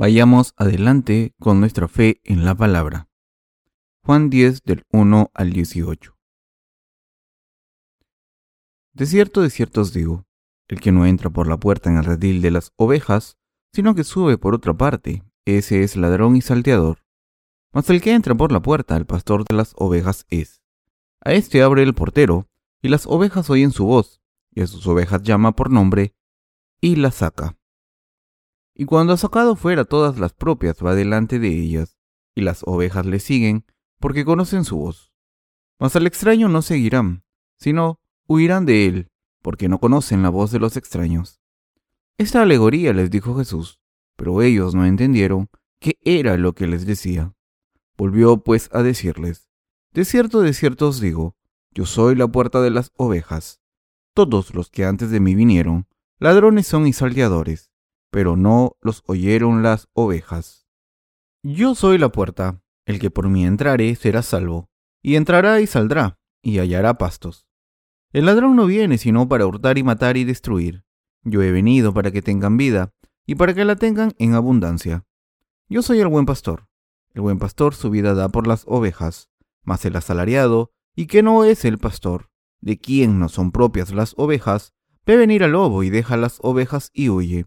Vayamos adelante con nuestra fe en la palabra. Juan 10 del 1 al 18. De cierto, de cierto os digo, el que no entra por la puerta en el redil de las ovejas, sino que sube por otra parte, ese es ladrón y salteador. Mas el que entra por la puerta, el pastor de las ovejas es. A este abre el portero, y las ovejas oyen su voz, y a sus ovejas llama por nombre, y las saca. Y cuando ha sacado fuera todas las propias, va delante de ellas, y las ovejas le siguen, porque conocen su voz. Mas al extraño no seguirán, sino huirán de él, porque no conocen la voz de los extraños. Esta alegoría les dijo Jesús, pero ellos no entendieron qué era lo que les decía. Volvió pues a decirles, De cierto, de cierto os digo, yo soy la puerta de las ovejas. Todos los que antes de mí vinieron, ladrones son y salteadores, pero no los oyeron las ovejas. Yo soy la puerta, el que por mí entrare será salvo, y entrará y saldrá, y hallará pastos. El ladrón no viene sino para hurtar y matar y destruir. Yo he venido para que tengan vida, y para que la tengan en abundancia. Yo soy el buen pastor. El buen pastor su vida da por las ovejas, mas el asalariado, y que no es el pastor, de quien no son propias las ovejas, ve venir al lobo y deja las ovejas y huye,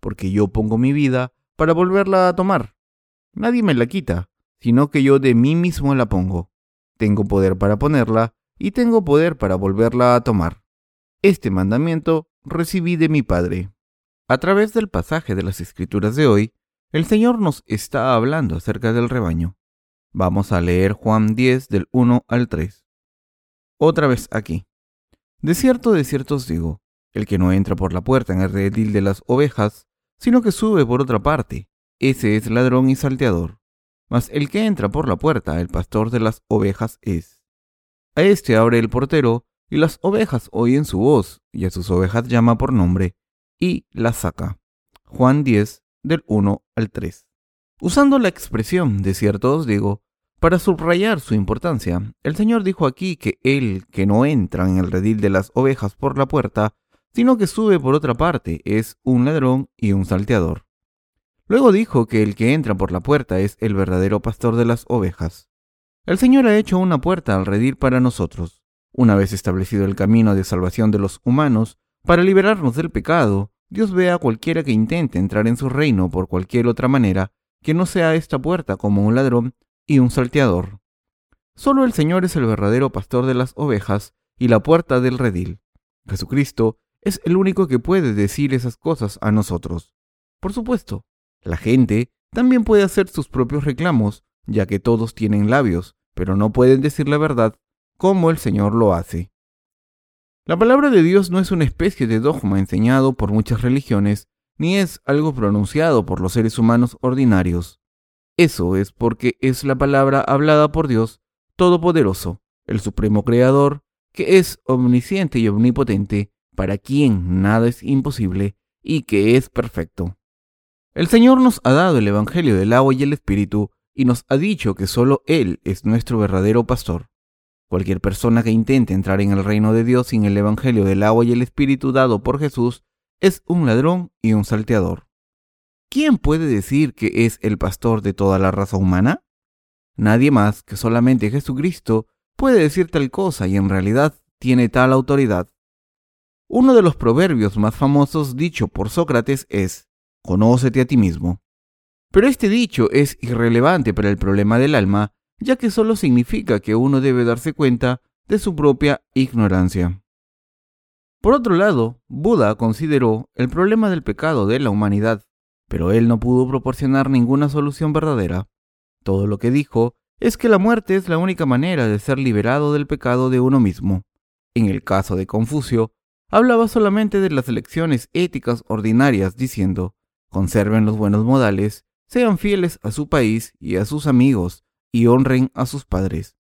porque yo pongo mi vida para volverla a tomar. Nadie me la quita, sino que yo de mí mismo la pongo. Tengo poder para ponerla y tengo poder para volverla a tomar. Este mandamiento recibí de mi Padre. A través del pasaje de las Escrituras de hoy, el Señor nos está hablando acerca del rebaño. Vamos a leer Juan 10 del 1 al 3. Otra vez aquí. De cierto, de cierto os digo, el que no entra por la puerta en el redil de las ovejas, sino que sube por otra parte, ese es ladrón y salteador. Mas el que entra por la puerta, el pastor de las ovejas es. A este abre el portero, y las ovejas oyen su voz, y a sus ovejas llama por nombre, y las saca. Juan 10, del 1 al 3. Usando la expresión de cierto os digo, para subrayar su importancia, el Señor dijo aquí que el que no entra en el redil de las ovejas por la puerta, sino que sube por otra parte, es un ladrón y un salteador. Luego dijo que el que entra por la puerta es el verdadero pastor de las ovejas. El Señor ha hecho una puerta al redil para nosotros. Una vez establecido el camino de salvación de los humanos, para liberarnos del pecado, Dios ve a cualquiera que intente entrar en su reino por cualquier otra manera que no sea esta puerta como un ladrón y un salteador. Solo el Señor es el verdadero pastor de las ovejas y la puerta del redil. Jesucristo es el único que puede decir esas cosas a nosotros. Por supuesto, la gente también puede hacer sus propios reclamos, ya que todos tienen labios, pero no pueden decir la verdad como el Señor lo hace. La palabra de Dios no es una especie de dogma enseñado por muchas religiones, ni es algo pronunciado por los seres humanos ordinarios. Eso es porque es la palabra hablada por Dios Todopoderoso, el Supremo Creador, que es omnisciente y omnipotente, para quien nada es imposible y que es perfecto. El Señor nos ha dado el Evangelio del agua y el Espíritu y nos ha dicho que solo Él es nuestro verdadero pastor. Cualquier persona que intente entrar en el reino de Dios sin el Evangelio del agua y el Espíritu dado por Jesús es un ladrón y un salteador. ¿Quién puede decir que es el pastor de toda la raza humana? Nadie más que solamente Jesucristo puede decir tal cosa y en realidad tiene tal autoridad. Uno de los proverbios más famosos dicho por Sócrates es, Conócete a ti mismo. Pero este dicho es irrelevante para el problema del alma, ya que solo significa que uno debe darse cuenta de su propia ignorancia. Por otro lado, Buda consideró el problema del pecado de la humanidad, pero él no pudo proporcionar ninguna solución verdadera. Todo lo que dijo es que la muerte es la única manera de ser liberado del pecado de uno mismo. En el caso de Confucio, hablaba solamente de las lecciones éticas ordinarias, diciendo, conserven los buenos modales, sean fieles a su país y a sus amigos, y honren a sus padres.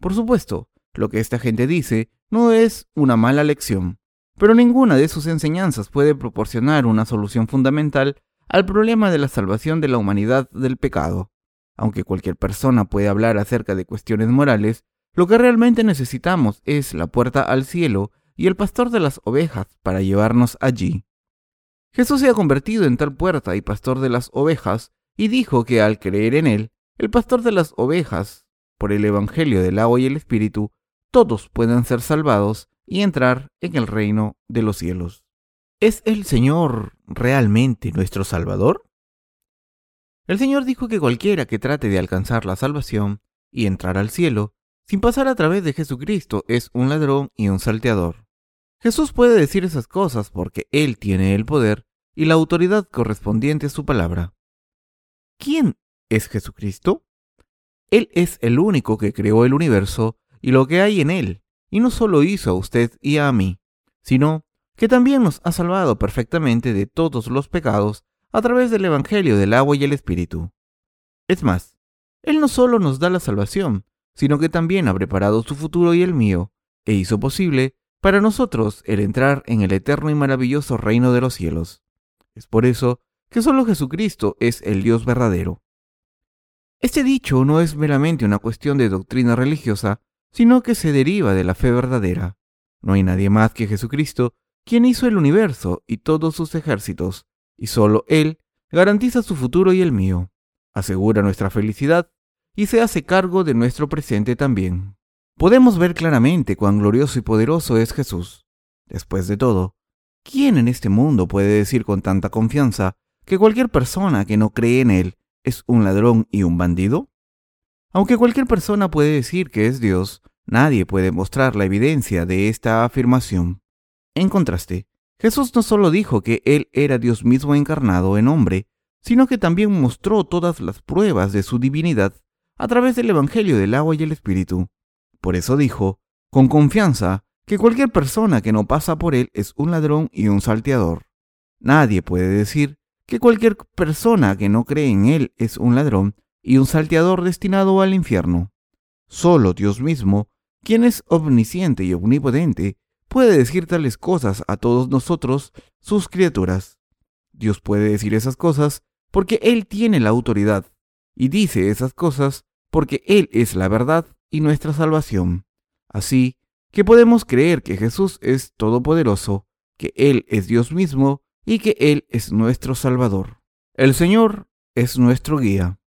Por supuesto, lo que esta gente dice no es una mala lección, pero ninguna de sus enseñanzas puede proporcionar una solución fundamental al problema de la salvación de la humanidad del pecado. Aunque cualquier persona puede hablar acerca de cuestiones morales, lo que realmente necesitamos es la puerta al cielo y el pastor de las ovejas para llevarnos allí. Jesús se ha convertido en tal puerta y pastor de las ovejas y dijo que al creer en él, el pastor de las ovejas, por el Evangelio del agua y el Espíritu, todos pueden ser salvados y entrar en el reino de los cielos. ¿Es el Señor realmente nuestro Salvador? El Señor dijo que cualquiera que trate de alcanzar la salvación y entrar al cielo, sin pasar a través de Jesucristo, es un ladrón y un salteador. Jesús puede decir esas cosas porque Él tiene el poder y la autoridad correspondiente a su palabra. ¿Quién es Jesucristo? Él es el único que creó el universo y lo que hay en él, y no solo hizo a usted y a mí, sino que también nos ha salvado perfectamente de todos los pecados a través del Evangelio del agua y el Espíritu. Es más, Él no solo nos da la salvación, sino que también ha preparado su futuro y el mío, e hizo posible para nosotros el entrar en el eterno y maravilloso reino de los cielos. Es por eso que solo Jesucristo es el Dios verdadero. Este dicho no es meramente una cuestión de doctrina religiosa, sino que se deriva de la fe verdadera. No hay nadie más que Jesucristo quien hizo el universo y todos sus ejércitos, y solo Él garantiza su futuro y el mío, asegura nuestra felicidad y se hace cargo de nuestro presente también. Podemos ver claramente cuán glorioso y poderoso es Jesús. Después de todo, ¿quién en este mundo puede decir con tanta confianza que cualquier persona que no cree en Él es un ladrón y un bandido? Aunque cualquier persona puede decir que es Dios, nadie puede mostrar la evidencia de esta afirmación. En contraste, Jesús no solo dijo que Él era Dios mismo encarnado en hombre, sino que también mostró todas las pruebas de su divinidad a través del Evangelio del agua y el Espíritu. Por eso dijo, con confianza, que cualquier persona que no pasa por Él es un ladrón y un salteador. Nadie puede decir que cualquier persona que no cree en Él es un ladrón y un salteador destinado al infierno. Solo Dios mismo, quien es omnisciente y omnipotente, puede decir tales cosas a todos nosotros, sus criaturas. Dios puede decir esas cosas porque Él tiene la autoridad, y dice esas cosas porque Él es la verdad y nuestra salvación. Así que podemos creer que Jesús es todopoderoso, que Él es Dios mismo y que Él es nuestro Salvador. El Señor es nuestro guía.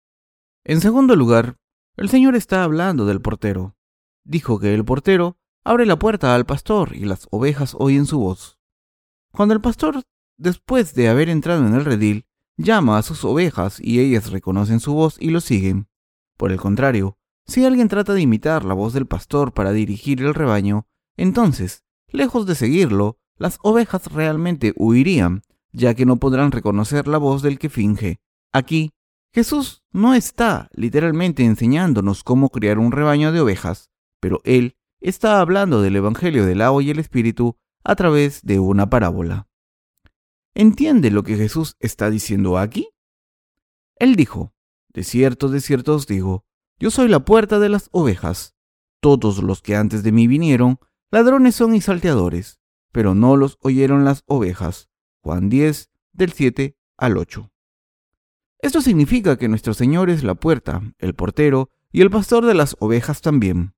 En segundo lugar, el Señor está hablando del portero. Dijo que el portero abre la puerta al pastor y las ovejas oyen su voz. Cuando el pastor, después de haber entrado en el redil, llama a sus ovejas y ellas reconocen su voz y lo siguen. Por el contrario, si alguien trata de imitar la voz del pastor para dirigir el rebaño, entonces, lejos de seguirlo, las ovejas realmente huirían, ya que no podrán reconocer la voz del que finge. Aquí, Jesús no está literalmente enseñándonos cómo criar un rebaño de ovejas, pero Él está hablando del Evangelio del agua y el Espíritu a través de una parábola. ¿Entiende lo que Jesús está diciendo aquí? Él dijo, De cierto, de cierto os digo, yo soy la puerta de las ovejas. Todos los que antes de mí vinieron, ladrones son y salteadores, pero no los oyeron las ovejas. Juan 10, del 7 al 8. Esto significa que nuestro Señor es la puerta, el portero y el pastor de las ovejas también.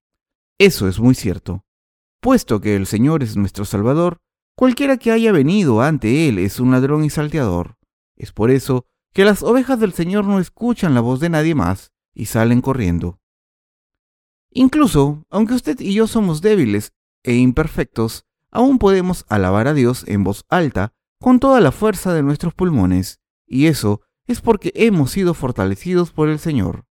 Eso es muy cierto. Puesto que el Señor es nuestro Salvador, cualquiera que haya venido ante Él es un ladrón y salteador. Es por eso que las ovejas del Señor no escuchan la voz de nadie más y salen corriendo. Incluso, aunque usted y yo somos débiles e imperfectos, aún podemos alabar a Dios en voz alta con toda la fuerza de nuestros pulmones, y eso es porque hemos sido fortalecidos por el Señor.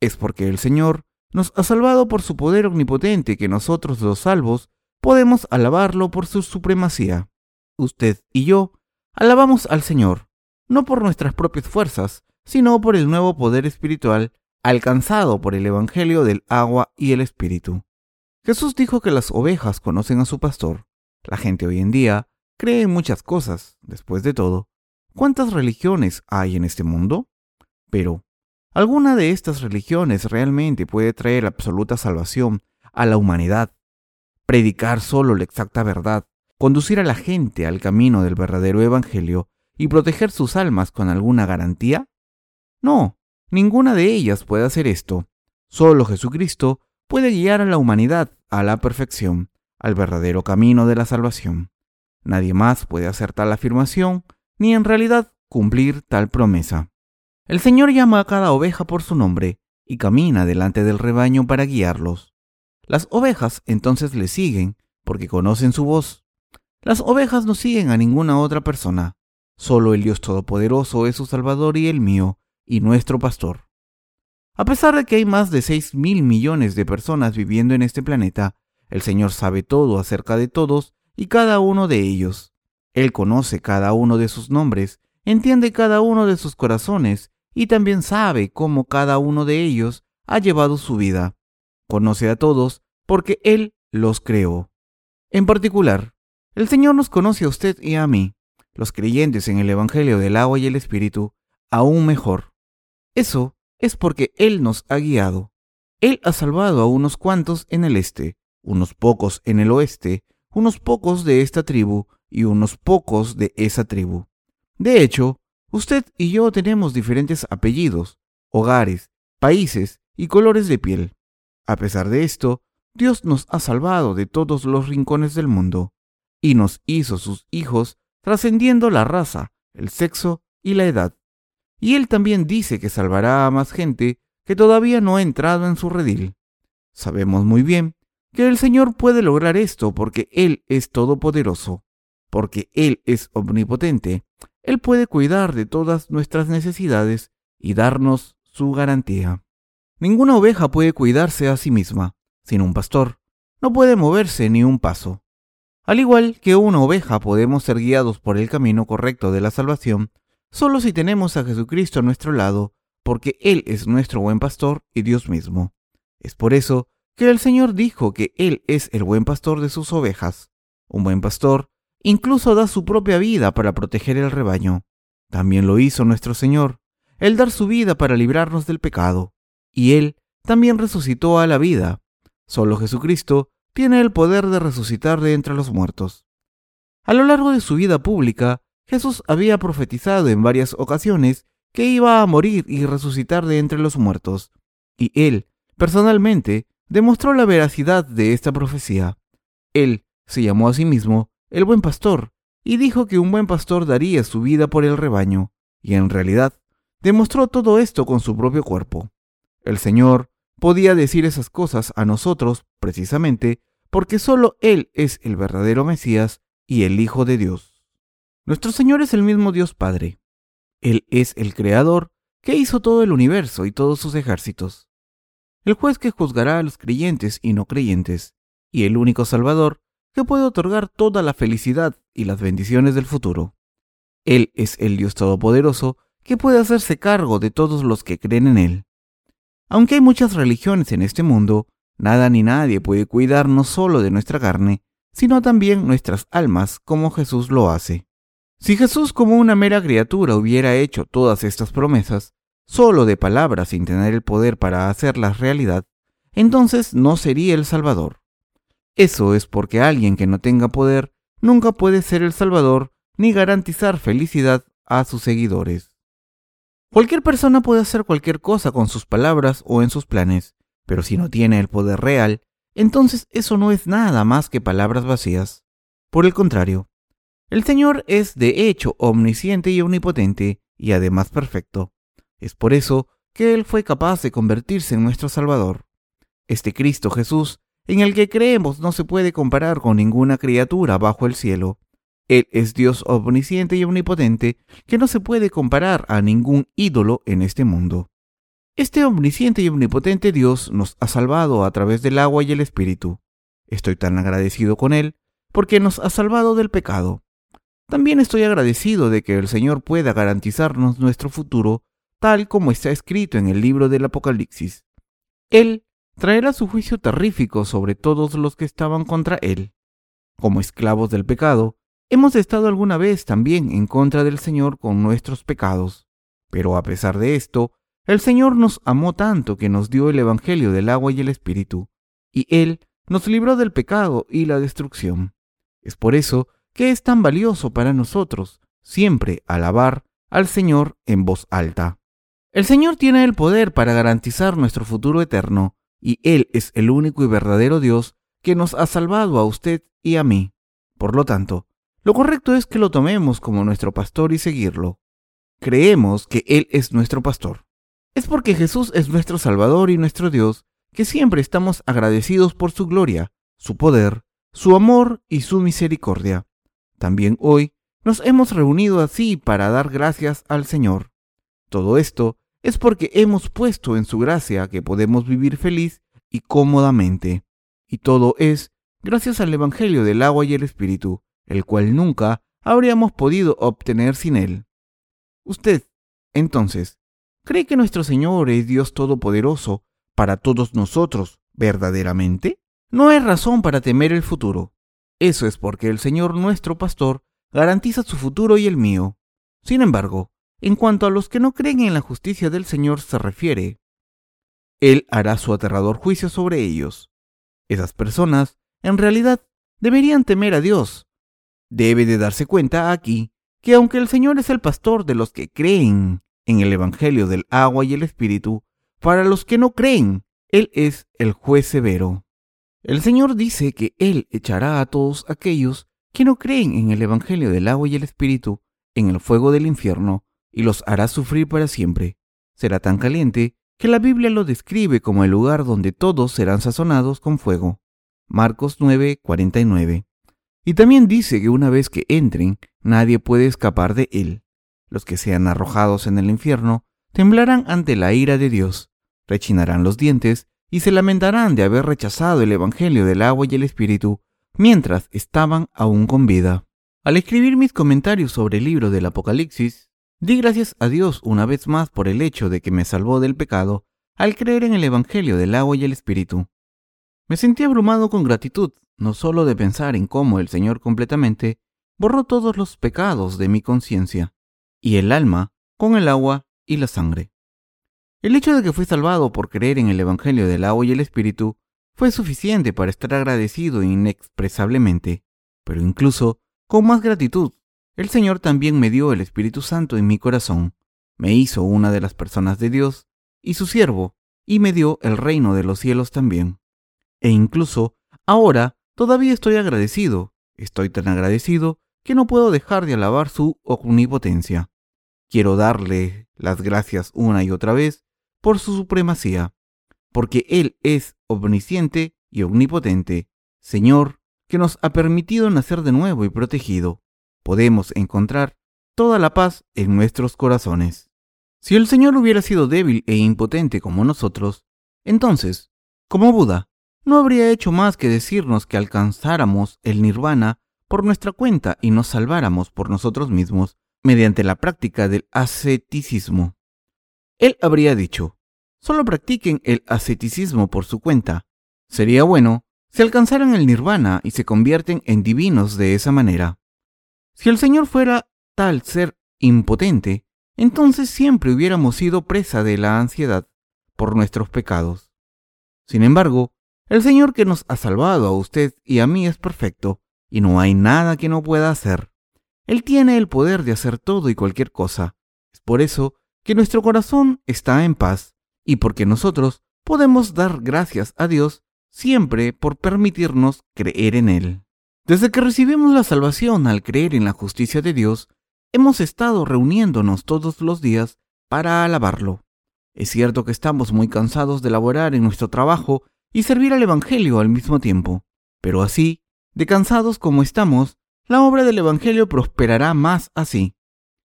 Es porque el Señor nos ha salvado por su poder omnipotente que nosotros los salvos podemos alabarlo por su supremacía. Usted y yo alabamos al Señor, no por nuestras propias fuerzas, sino por el nuevo poder espiritual alcanzado por el Evangelio del agua y el Espíritu. Jesús dijo que las ovejas conocen a su pastor. La gente hoy en día cree en muchas cosas, después de todo, ¿cuántas religiones hay en este mundo? Pero, ¿alguna de estas religiones realmente puede traer absoluta salvación a la humanidad? Predicar solo la exacta verdad, conducir a la gente al camino del verdadero Evangelio y proteger sus almas con alguna garantía? No, ninguna de ellas puede hacer esto. Solo Jesucristo puede guiar a la humanidad a la perfección, al verdadero camino de la salvación. Nadie más puede hacer tal afirmación, ni en realidad cumplir tal promesa. El Señor llama a cada oveja por su nombre y camina delante del rebaño para guiarlos. Las ovejas entonces le siguen porque conocen su voz. Las ovejas no siguen a ninguna otra persona. Solo el Dios Todopoderoso es su Salvador y el mío, y nuestro pastor. A pesar de que hay más de 6 mil millones de personas viviendo en este planeta, el Señor sabe todo acerca de todos y cada uno de ellos. Él conoce cada uno de sus nombres, entiende cada uno de sus corazones y también sabe cómo cada uno de ellos ha llevado su vida. Conoce a todos porque Él los creó. En particular, el Señor nos conoce a usted y a mí, los creyentes en el Evangelio del agua y el Espíritu, aún mejor. Eso es porque Él nos ha guiado. Él ha salvado a unos cuantos en el este, unos pocos en el oeste, unos pocos de esta tribu y unos pocos de esa tribu. De hecho, usted y yo tenemos diferentes apellidos, hogares, países y colores de piel. A pesar de esto, Dios nos ha salvado de todos los rincones del mundo y nos hizo sus hijos trascendiendo la raza, el sexo y la edad. Y Él también dice que salvará a más gente que todavía no ha entrado en su redil. Sabemos muy bien que el Señor puede lograr esto porque Él es todopoderoso, porque Él es omnipotente. Él puede cuidar de todas nuestras necesidades y darnos su garantía. Ninguna oveja puede cuidarse a sí misma. Sin un pastor, no puede moverse ni un paso. Al igual que una oveja podemos ser guiados por el camino correcto de la salvación, solo si tenemos a Jesucristo a nuestro lado, porque Él es nuestro buen pastor y Dios mismo. Es por eso que el Señor dijo que Él es el buen pastor de sus ovejas. Un buen pastor incluso da su propia vida para proteger el rebaño. También lo hizo nuestro Señor, el dar su vida para librarnos del pecado. Y Él también resucitó a la vida. Solo Jesucristo tiene el poder de resucitar de entre los muertos. A lo largo de su vida pública, Jesús había profetizado en varias ocasiones que iba a morir y resucitar de entre los muertos, y Él, personalmente, demostró la veracidad de esta profecía. Él se llamó a sí mismo el buen pastor y dijo que un buen pastor daría su vida por el rebaño, y en realidad demostró todo esto con su propio cuerpo. El Señor podía decir esas cosas a nosotros precisamente porque solo Él es el verdadero Mesías y el Hijo de Dios. Nuestro Señor es el mismo Dios Padre. Él es el Creador que hizo todo el universo y todos sus ejércitos el juez que juzgará a los creyentes y no creyentes, y el único Salvador que puede otorgar toda la felicidad y las bendiciones del futuro. Él es el Dios Todopoderoso que puede hacerse cargo de todos los que creen en Él. Aunque hay muchas religiones en este mundo, nada ni nadie puede cuidar no solo de nuestra carne, sino también nuestras almas como Jesús lo hace. Si Jesús como una mera criatura hubiera hecho todas estas promesas, solo de palabras sin tener el poder para hacerlas realidad, entonces no sería el Salvador. Eso es porque alguien que no tenga poder nunca puede ser el Salvador ni garantizar felicidad a sus seguidores. Cualquier persona puede hacer cualquier cosa con sus palabras o en sus planes, pero si no tiene el poder real, entonces eso no es nada más que palabras vacías. Por el contrario, el Señor es de hecho omnisciente y omnipotente y además perfecto. Es por eso que Él fue capaz de convertirse en nuestro Salvador. Este Cristo Jesús, en el que creemos, no se puede comparar con ninguna criatura bajo el cielo. Él es Dios omnisciente y omnipotente, que no se puede comparar a ningún ídolo en este mundo. Este omnisciente y omnipotente Dios nos ha salvado a través del agua y el Espíritu. Estoy tan agradecido con Él porque nos ha salvado del pecado. También estoy agradecido de que el Señor pueda garantizarnos nuestro futuro tal como está escrito en el libro del Apocalipsis. Él traerá su juicio terrífico sobre todos los que estaban contra él. Como esclavos del pecado, hemos estado alguna vez también en contra del Señor con nuestros pecados, pero a pesar de esto, el Señor nos amó tanto que nos dio el Evangelio del agua y el Espíritu, y Él nos libró del pecado y la destrucción. Es por eso que es tan valioso para nosotros siempre alabar al Señor en voz alta. El Señor tiene el poder para garantizar nuestro futuro eterno, y Él es el único y verdadero Dios que nos ha salvado a usted y a mí. Por lo tanto, lo correcto es que lo tomemos como nuestro pastor y seguirlo. Creemos que Él es nuestro pastor. Es porque Jesús es nuestro Salvador y nuestro Dios que siempre estamos agradecidos por su gloria, su poder, su amor y su misericordia. También hoy nos hemos reunido así para dar gracias al Señor. Todo esto es porque hemos puesto en su gracia que podemos vivir feliz y cómodamente. Y todo es gracias al Evangelio del agua y el Espíritu, el cual nunca habríamos podido obtener sin él. Usted, entonces, ¿cree que nuestro Señor es Dios Todopoderoso para todos nosotros verdaderamente? No hay razón para temer el futuro. Eso es porque el Señor nuestro pastor garantiza su futuro y el mío. Sin embargo, en cuanto a los que no creen en la justicia del Señor se refiere, Él hará su aterrador juicio sobre ellos. Esas personas, en realidad, deberían temer a Dios. Debe de darse cuenta aquí que aunque el Señor es el pastor de los que creen en el Evangelio del agua y el Espíritu, para los que no creen, Él es el juez severo. El Señor dice que Él echará a todos aquellos que no creen en el Evangelio del agua y el Espíritu en el fuego del infierno y los hará sufrir para siempre. Será tan caliente que la Biblia lo describe como el lugar donde todos serán sazonados con fuego. Marcos 9:49. Y también dice que una vez que entren, nadie puede escapar de él. Los que sean arrojados en el infierno temblarán ante la ira de Dios, rechinarán los dientes y se lamentarán de haber rechazado el Evangelio del agua y el Espíritu mientras estaban aún con vida. Al escribir mis comentarios sobre el libro del Apocalipsis, di gracias a Dios una vez más por el hecho de que me salvó del pecado al creer en el Evangelio del agua y el Espíritu. Me sentí abrumado con gratitud no solo de pensar en cómo el Señor completamente borró todos los pecados de mi conciencia, y el alma con el agua y la sangre. El hecho de que fui salvado por creer en el Evangelio del agua y el Espíritu fue suficiente para estar agradecido inexpresablemente, pero incluso con más gratitud, el Señor también me dio el Espíritu Santo en mi corazón, me hizo una de las personas de Dios y su siervo, y me dio el reino de los cielos también. E incluso ahora Todavía estoy agradecido, estoy tan agradecido que no puedo dejar de alabar su omnipotencia. Quiero darle las gracias una y otra vez por su supremacía, porque Él es omnisciente y omnipotente, Señor, que nos ha permitido nacer de nuevo y protegido. Podemos encontrar toda la paz en nuestros corazones. Si el Señor hubiera sido débil e impotente como nosotros, entonces, como Buda, no habría hecho más que decirnos que alcanzáramos el nirvana por nuestra cuenta y nos salváramos por nosotros mismos mediante la práctica del asceticismo. Él habría dicho, solo practiquen el asceticismo por su cuenta. Sería bueno si alcanzaran el nirvana y se convierten en divinos de esa manera. Si el Señor fuera tal ser impotente, entonces siempre hubiéramos sido presa de la ansiedad por nuestros pecados. Sin embargo, el Señor que nos ha salvado a usted y a mí es perfecto, y no hay nada que no pueda hacer. Él tiene el poder de hacer todo y cualquier cosa. Es por eso que nuestro corazón está en paz, y porque nosotros podemos dar gracias a Dios siempre por permitirnos creer en Él. Desde que recibimos la salvación al creer en la justicia de Dios, hemos estado reuniéndonos todos los días para alabarlo. Es cierto que estamos muy cansados de laborar en nuestro trabajo y servir al Evangelio al mismo tiempo. Pero así, de cansados como estamos, la obra del Evangelio prosperará más así.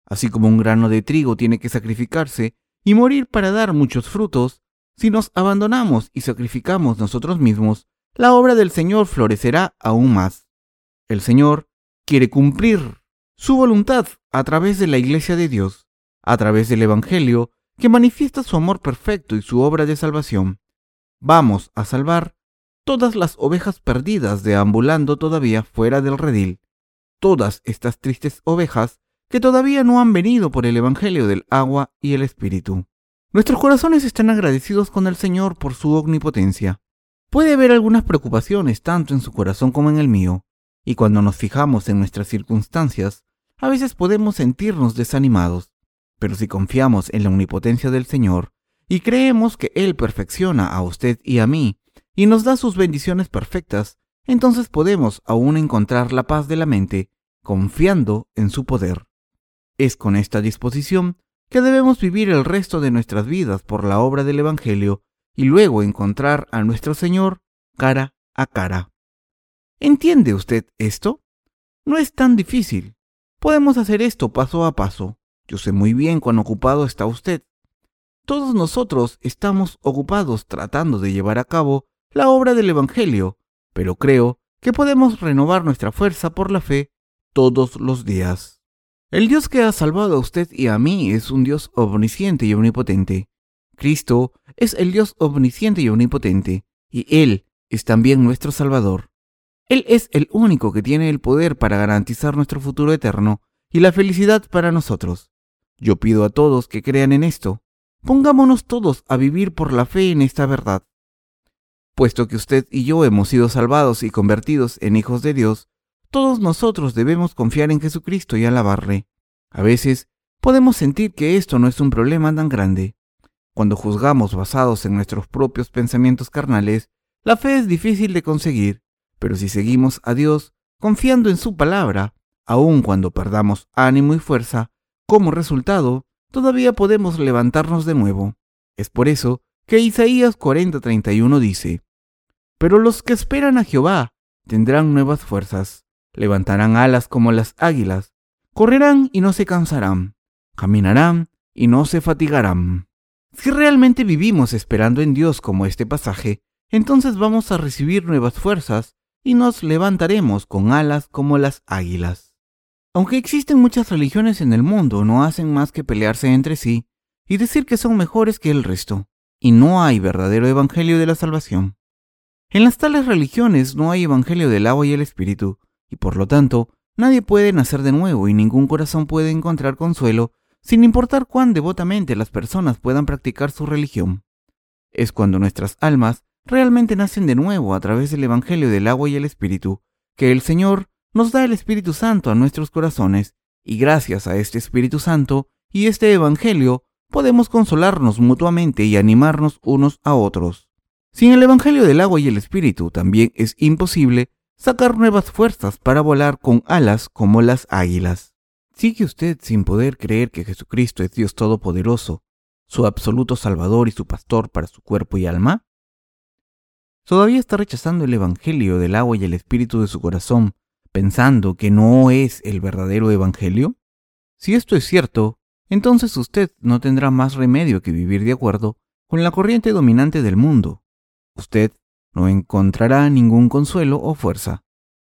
Así como un grano de trigo tiene que sacrificarse y morir para dar muchos frutos, si nos abandonamos y sacrificamos nosotros mismos, la obra del Señor florecerá aún más. El Señor quiere cumplir su voluntad a través de la Iglesia de Dios, a través del Evangelio, que manifiesta su amor perfecto y su obra de salvación. Vamos a salvar todas las ovejas perdidas deambulando todavía fuera del redil. todas estas tristes ovejas que todavía no han venido por el Evangelio del agua y el Espíritu. Nuestros corazones están agradecidos con el Señor por su omnipotencia. Puede haber algunas preocupaciones tanto en su corazón como en el mío, y cuando nos fijamos en nuestras circunstancias, a veces podemos sentirnos desanimados. Pero si confiamos en la omnipotencia del Señor y creemos que Él perfecciona a usted y a mí y nos da sus bendiciones perfectas, entonces podemos aún encontrar la paz de la mente confiando en su poder. Es con esta disposición que debemos vivir el resto de nuestras vidas por la obra del Evangelio y luego encontrar a nuestro Señor cara a cara. ¿Entiende usted esto? No es tan difícil. Podemos hacer esto paso a paso. Yo sé muy bien cuán ocupado está usted. Todos nosotros estamos ocupados tratando de llevar a cabo la obra del Evangelio, pero creo que podemos renovar nuestra fuerza por la fe todos los días. El Dios que ha salvado a usted y a mí es un Dios omnisciente y omnipotente. Cristo es el Dios omnisciente y omnipotente, y Él es también nuestro Salvador. Él es el único que tiene el poder para garantizar nuestro futuro eterno y la felicidad para nosotros. Yo pido a todos que crean en esto. Pongámonos todos a vivir por la fe en esta verdad. Puesto que usted y yo hemos sido salvados y convertidos en hijos de Dios, todos nosotros debemos confiar en Jesucristo y alabarle. A veces podemos sentir que esto no es un problema tan grande. Cuando juzgamos basados en nuestros propios pensamientos carnales, la fe es difícil de conseguir, pero si seguimos a Dios confiando en su palabra, aun cuando perdamos ánimo y fuerza, como resultado, todavía podemos levantarnos de nuevo. Es por eso que Isaías 40:31 dice, Pero los que esperan a Jehová tendrán nuevas fuerzas, levantarán alas como las águilas, correrán y no se cansarán, caminarán y no se fatigarán. Si realmente vivimos esperando en Dios como este pasaje, entonces vamos a recibir nuevas fuerzas y nos levantaremos con alas como las águilas. Aunque existen muchas religiones en el mundo, no hacen más que pelearse entre sí y decir que son mejores que el resto, y no hay verdadero evangelio de la salvación. En las tales religiones no hay evangelio del agua y el espíritu, y por lo tanto nadie puede nacer de nuevo y ningún corazón puede encontrar consuelo sin importar cuán devotamente las personas puedan practicar su religión. Es cuando nuestras almas realmente nacen de nuevo a través del Evangelio del agua y el Espíritu, que el Señor nos da el Espíritu Santo a nuestros corazones, y gracias a este Espíritu Santo y este Evangelio podemos consolarnos mutuamente y animarnos unos a otros. Sin el Evangelio del agua y el Espíritu también es imposible sacar nuevas fuerzas para volar con alas como las águilas. ¿Sigue usted sin poder creer que Jesucristo es Dios Todopoderoso, su absoluto Salvador y su pastor para su cuerpo y alma? ¿Todavía está rechazando el Evangelio del agua y el Espíritu de su corazón, pensando que no es el verdadero Evangelio? Si esto es cierto, entonces usted no tendrá más remedio que vivir de acuerdo con la corriente dominante del mundo. Usted no encontrará ningún consuelo o fuerza.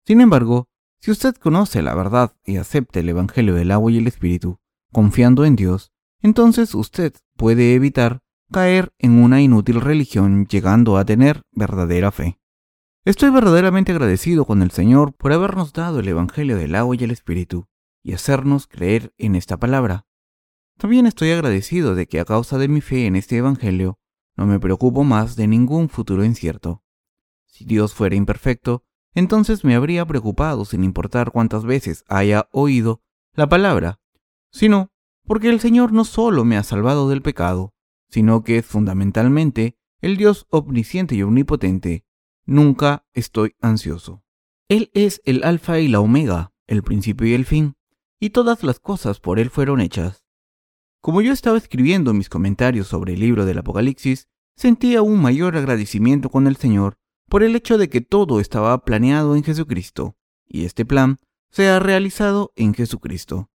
Sin embargo, si usted conoce la verdad y acepta el Evangelio del agua y el Espíritu, confiando en Dios, entonces usted puede evitar caer en una inútil religión llegando a tener verdadera fe. Estoy verdaderamente agradecido con el Señor por habernos dado el Evangelio del agua y el Espíritu y hacernos creer en esta palabra. También estoy agradecido de que a causa de mi fe en este Evangelio no me preocupo más de ningún futuro incierto. Si Dios fuera imperfecto, entonces me habría preocupado sin importar cuántas veces haya oído la palabra, sino porque el Señor no solo me ha salvado del pecado, sino que es fundamentalmente el Dios omnisciente y omnipotente. Nunca estoy ansioso. Él es el alfa y la omega, el principio y el fin, y todas las cosas por Él fueron hechas. Como yo estaba escribiendo mis comentarios sobre el libro del Apocalipsis, sentía un mayor agradecimiento con el Señor por el hecho de que todo estaba planeado en Jesucristo, y este plan se ha realizado en Jesucristo.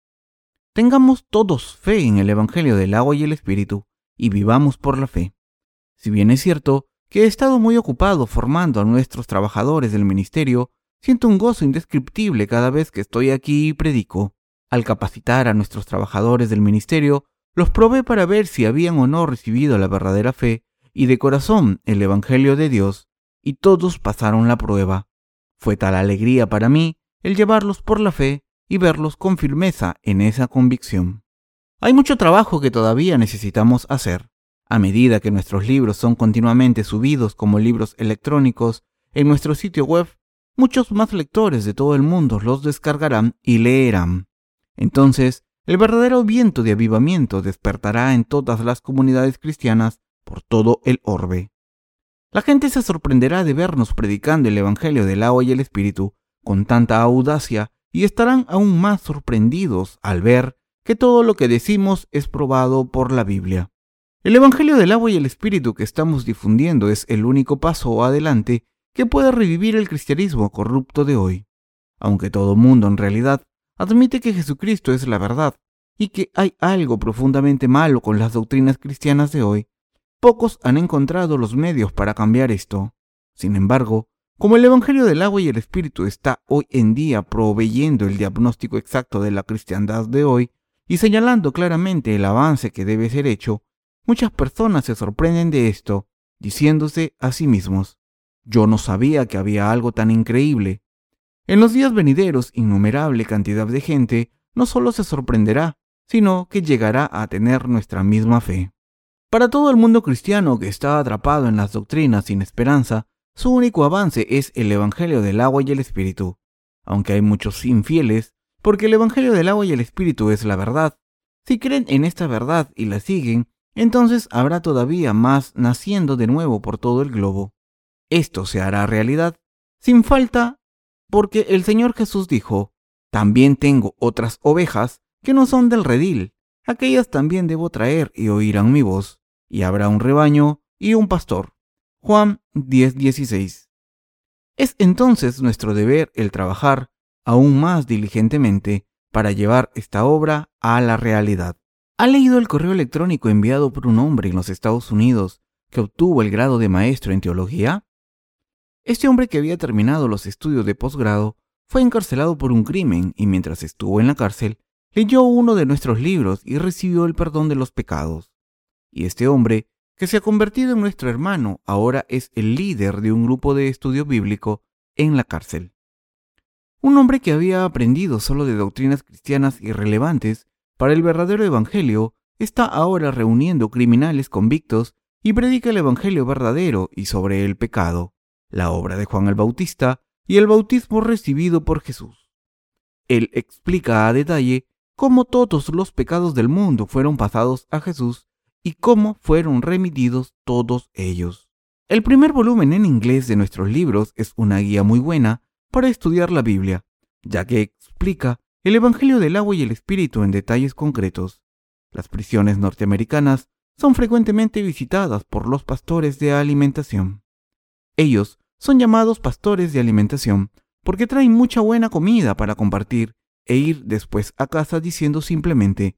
Tengamos todos fe en el Evangelio del agua y el Espíritu, y vivamos por la fe. Si bien es cierto que he estado muy ocupado formando a nuestros trabajadores del ministerio, siento un gozo indescriptible cada vez que estoy aquí y predico. Al capacitar a nuestros trabajadores del ministerio, los probé para ver si habían o no recibido la verdadera fe y de corazón el Evangelio de Dios, y todos pasaron la prueba. Fue tal alegría para mí el llevarlos por la fe y verlos con firmeza en esa convicción. Hay mucho trabajo que todavía necesitamos hacer. A medida que nuestros libros son continuamente subidos como libros electrónicos en nuestro sitio web, muchos más lectores de todo el mundo los descargarán y leerán. Entonces, el verdadero viento de avivamiento despertará en todas las comunidades cristianas por todo el orbe. La gente se sorprenderá de vernos predicando el Evangelio del agua y el Espíritu con tanta audacia y estarán aún más sorprendidos al ver que todo lo que decimos es probado por la Biblia. El Evangelio del agua y el Espíritu que estamos difundiendo es el único paso adelante que puede revivir el cristianismo corrupto de hoy. Aunque todo mundo en realidad admite que Jesucristo es la verdad y que hay algo profundamente malo con las doctrinas cristianas de hoy, pocos han encontrado los medios para cambiar esto. Sin embargo, como el Evangelio del agua y el Espíritu está hoy en día proveyendo el diagnóstico exacto de la cristiandad de hoy y señalando claramente el avance que debe ser hecho, muchas personas se sorprenden de esto, diciéndose a sí mismos, yo no sabía que había algo tan increíble. En los días venideros, innumerable cantidad de gente no solo se sorprenderá, sino que llegará a tener nuestra misma fe. Para todo el mundo cristiano que está atrapado en las doctrinas sin esperanza, su único avance es el Evangelio del agua y el Espíritu, aunque hay muchos infieles, porque el Evangelio del agua y el Espíritu es la verdad. Si creen en esta verdad y la siguen, entonces habrá todavía más naciendo de nuevo por todo el globo. Esto se hará realidad, sin falta, porque el Señor Jesús dijo, también tengo otras ovejas que no son del redil, aquellas también debo traer y oirán mi voz, y habrá un rebaño y un pastor. Juan 10:16. Es entonces nuestro deber el trabajar aún más diligentemente para llevar esta obra a la realidad. ¿Ha leído el correo electrónico enviado por un hombre en los Estados Unidos que obtuvo el grado de maestro en teología? Este hombre que había terminado los estudios de posgrado fue encarcelado por un crimen y mientras estuvo en la cárcel leyó uno de nuestros libros y recibió el perdón de los pecados. Y este hombre que se ha convertido en nuestro hermano, ahora es el líder de un grupo de estudio bíblico en la cárcel. Un hombre que había aprendido solo de doctrinas cristianas irrelevantes para el verdadero Evangelio, está ahora reuniendo criminales convictos y predica el Evangelio verdadero y sobre el pecado, la obra de Juan el Bautista y el bautismo recibido por Jesús. Él explica a detalle cómo todos los pecados del mundo fueron pasados a Jesús y cómo fueron remitidos todos ellos. El primer volumen en inglés de nuestros libros es una guía muy buena para estudiar la Biblia, ya que explica el Evangelio del agua y el Espíritu en detalles concretos. Las prisiones norteamericanas son frecuentemente visitadas por los pastores de alimentación. Ellos son llamados pastores de alimentación porque traen mucha buena comida para compartir e ir después a casa diciendo simplemente,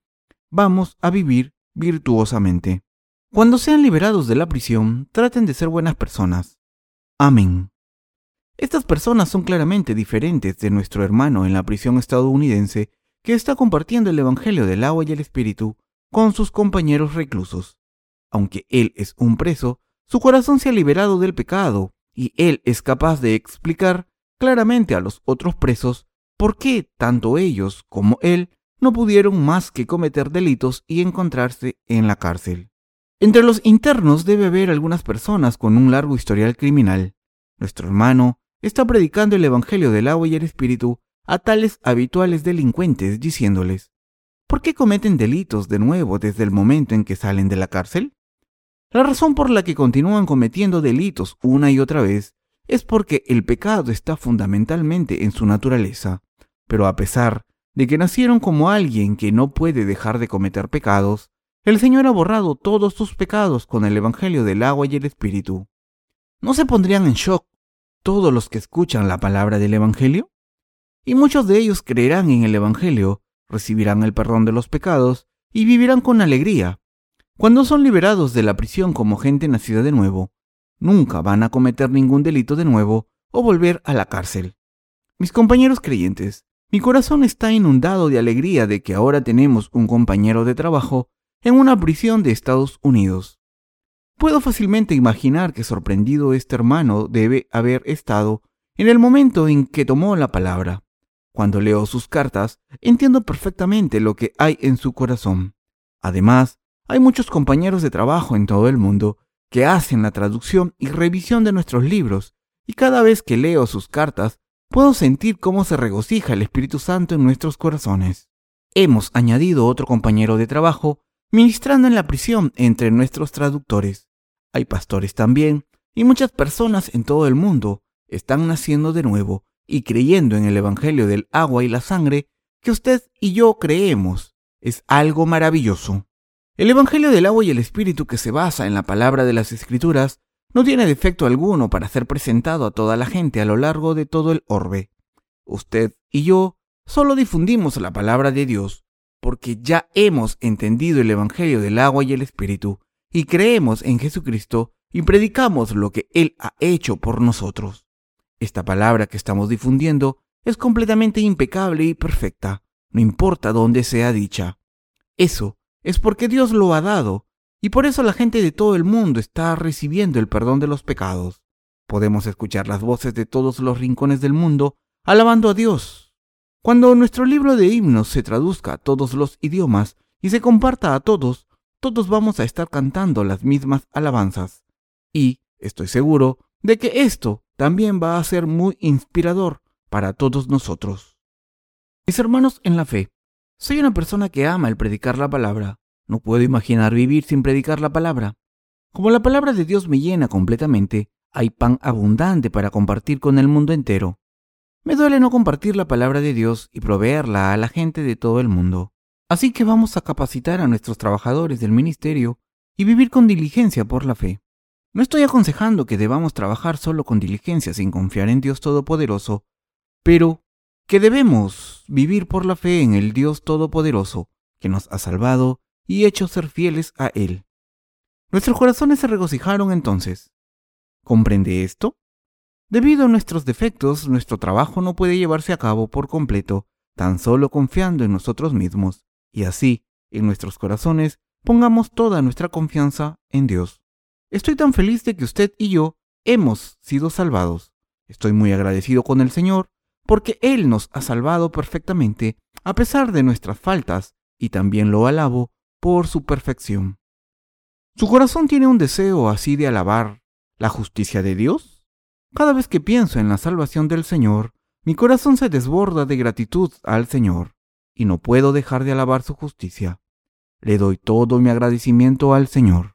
vamos a vivir virtuosamente. Cuando sean liberados de la prisión, traten de ser buenas personas. Amén. Estas personas son claramente diferentes de nuestro hermano en la prisión estadounidense que está compartiendo el Evangelio del agua y el Espíritu con sus compañeros reclusos. Aunque él es un preso, su corazón se ha liberado del pecado y él es capaz de explicar claramente a los otros presos por qué tanto ellos como él no pudieron más que cometer delitos y encontrarse en la cárcel. Entre los internos debe haber algunas personas con un largo historial criminal. Nuestro hermano está predicando el Evangelio del agua y el Espíritu a tales habituales delincuentes diciéndoles, ¿por qué cometen delitos de nuevo desde el momento en que salen de la cárcel? La razón por la que continúan cometiendo delitos una y otra vez es porque el pecado está fundamentalmente en su naturaleza, pero a pesar de que nacieron como alguien que no puede dejar de cometer pecados, el Señor ha borrado todos sus pecados con el Evangelio del agua y el Espíritu. ¿No se pondrían en shock todos los que escuchan la palabra del Evangelio? Y muchos de ellos creerán en el Evangelio, recibirán el perdón de los pecados y vivirán con alegría. Cuando son liberados de la prisión como gente nacida de nuevo, nunca van a cometer ningún delito de nuevo o volver a la cárcel. Mis compañeros creyentes, mi corazón está inundado de alegría de que ahora tenemos un compañero de trabajo en una prisión de Estados Unidos. Puedo fácilmente imaginar que sorprendido este hermano debe haber estado en el momento en que tomó la palabra, Cuando leo sus cartas, entiendo perfectamente lo que hay en su corazón. Además, hay muchos compañeros de trabajo en todo el mundo que hacen la traducción y revisión de nuestros libros, y cada vez que leo sus cartas, puedo sentir cómo se regocija el Espíritu Santo en nuestros corazones. Hemos añadido otro compañero de trabajo ministrando en la prisión entre nuestros traductores. Hay pastores también, y muchas personas en todo el mundo están naciendo de nuevo y creyendo en el Evangelio del agua y la sangre que usted y yo creemos. Es algo maravilloso. El Evangelio del agua y el Espíritu que se basa en la palabra de las Escrituras no tiene defecto alguno para ser presentado a toda la gente a lo largo de todo el orbe. Usted y yo solo difundimos la palabra de Dios porque ya hemos entendido el Evangelio del agua y el Espíritu y creemos en Jesucristo y predicamos lo que Él ha hecho por nosotros. Esta palabra que estamos difundiendo es completamente impecable y perfecta, no importa dónde sea dicha. Eso es porque Dios lo ha dado y por eso la gente de todo el mundo está recibiendo el perdón de los pecados. Podemos escuchar las voces de todos los rincones del mundo alabando a Dios. Cuando nuestro libro de himnos se traduzca a todos los idiomas y se comparta a todos, todos vamos a estar cantando las mismas alabanzas. Y estoy seguro de que esto también va a ser muy inspirador para todos nosotros. Mis hermanos en la fe, soy una persona que ama el predicar la palabra. No puedo imaginar vivir sin predicar la palabra. Como la palabra de Dios me llena completamente, hay pan abundante para compartir con el mundo entero. Me duele no compartir la palabra de Dios y proveerla a la gente de todo el mundo. Así que vamos a capacitar a nuestros trabajadores del ministerio y vivir con diligencia por la fe. No estoy aconsejando que debamos trabajar solo con diligencia sin confiar en Dios Todopoderoso, pero que debemos vivir por la fe en el Dios Todopoderoso, que nos ha salvado y hecho ser fieles a Él. Nuestros corazones se regocijaron entonces. ¿Comprende esto? Debido a nuestros defectos, nuestro trabajo no puede llevarse a cabo por completo, tan solo confiando en nosotros mismos, y así, en nuestros corazones, pongamos toda nuestra confianza en Dios. Estoy tan feliz de que usted y yo hemos sido salvados. Estoy muy agradecido con el Señor porque Él nos ha salvado perfectamente a pesar de nuestras faltas y también lo alabo por su perfección. ¿Su corazón tiene un deseo así de alabar la justicia de Dios? Cada vez que pienso en la salvación del Señor, mi corazón se desborda de gratitud al Señor, y no puedo dejar de alabar su justicia. Le doy todo mi agradecimiento al Señor.